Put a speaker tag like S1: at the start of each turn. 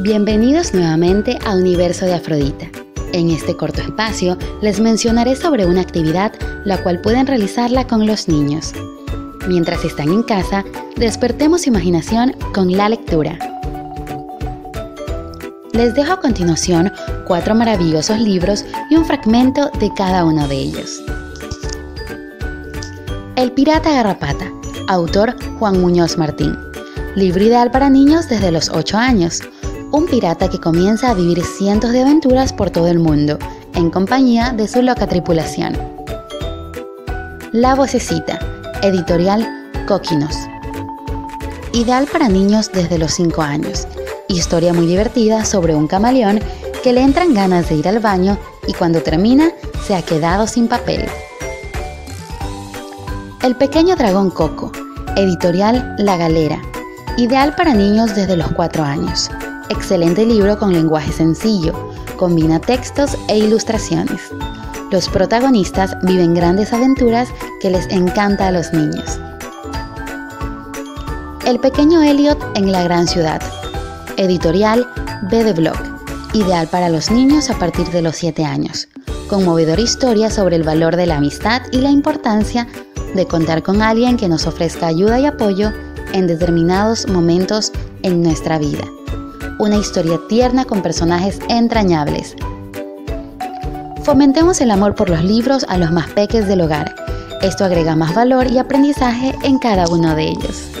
S1: Bienvenidos nuevamente a Universo de Afrodita. En este corto espacio les mencionaré sobre una actividad la cual pueden realizarla con los niños. Mientras están en casa, despertemos imaginación con la lectura. Les dejo a continuación cuatro maravillosos libros y un fragmento de cada uno de ellos. El pirata garrapata, autor Juan Muñoz Martín. Libro ideal para niños desde los 8 años un pirata que comienza a vivir cientos de aventuras por todo el mundo, en compañía de su loca tripulación. La vocecita, editorial Coquinos. Ideal para niños desde los 5 años. Historia muy divertida sobre un camaleón que le entran ganas de ir al baño y cuando termina se ha quedado sin papel. El pequeño dragón Coco, editorial La Galera. Ideal para niños desde los 4 años. Excelente libro con lenguaje sencillo, combina textos e ilustraciones. Los protagonistas viven grandes aventuras que les encanta a los niños. El pequeño Elliot en la gran ciudad. Editorial B de. Ideal para los niños a partir de los 7 años. Conmovedora historia sobre el valor de la amistad y la importancia de contar con alguien que nos ofrezca ayuda y apoyo en determinados momentos en nuestra vida una historia tierna con personajes entrañables. Fomentemos el amor por los libros a los más peques del hogar. Esto agrega más valor y aprendizaje en cada uno de ellos.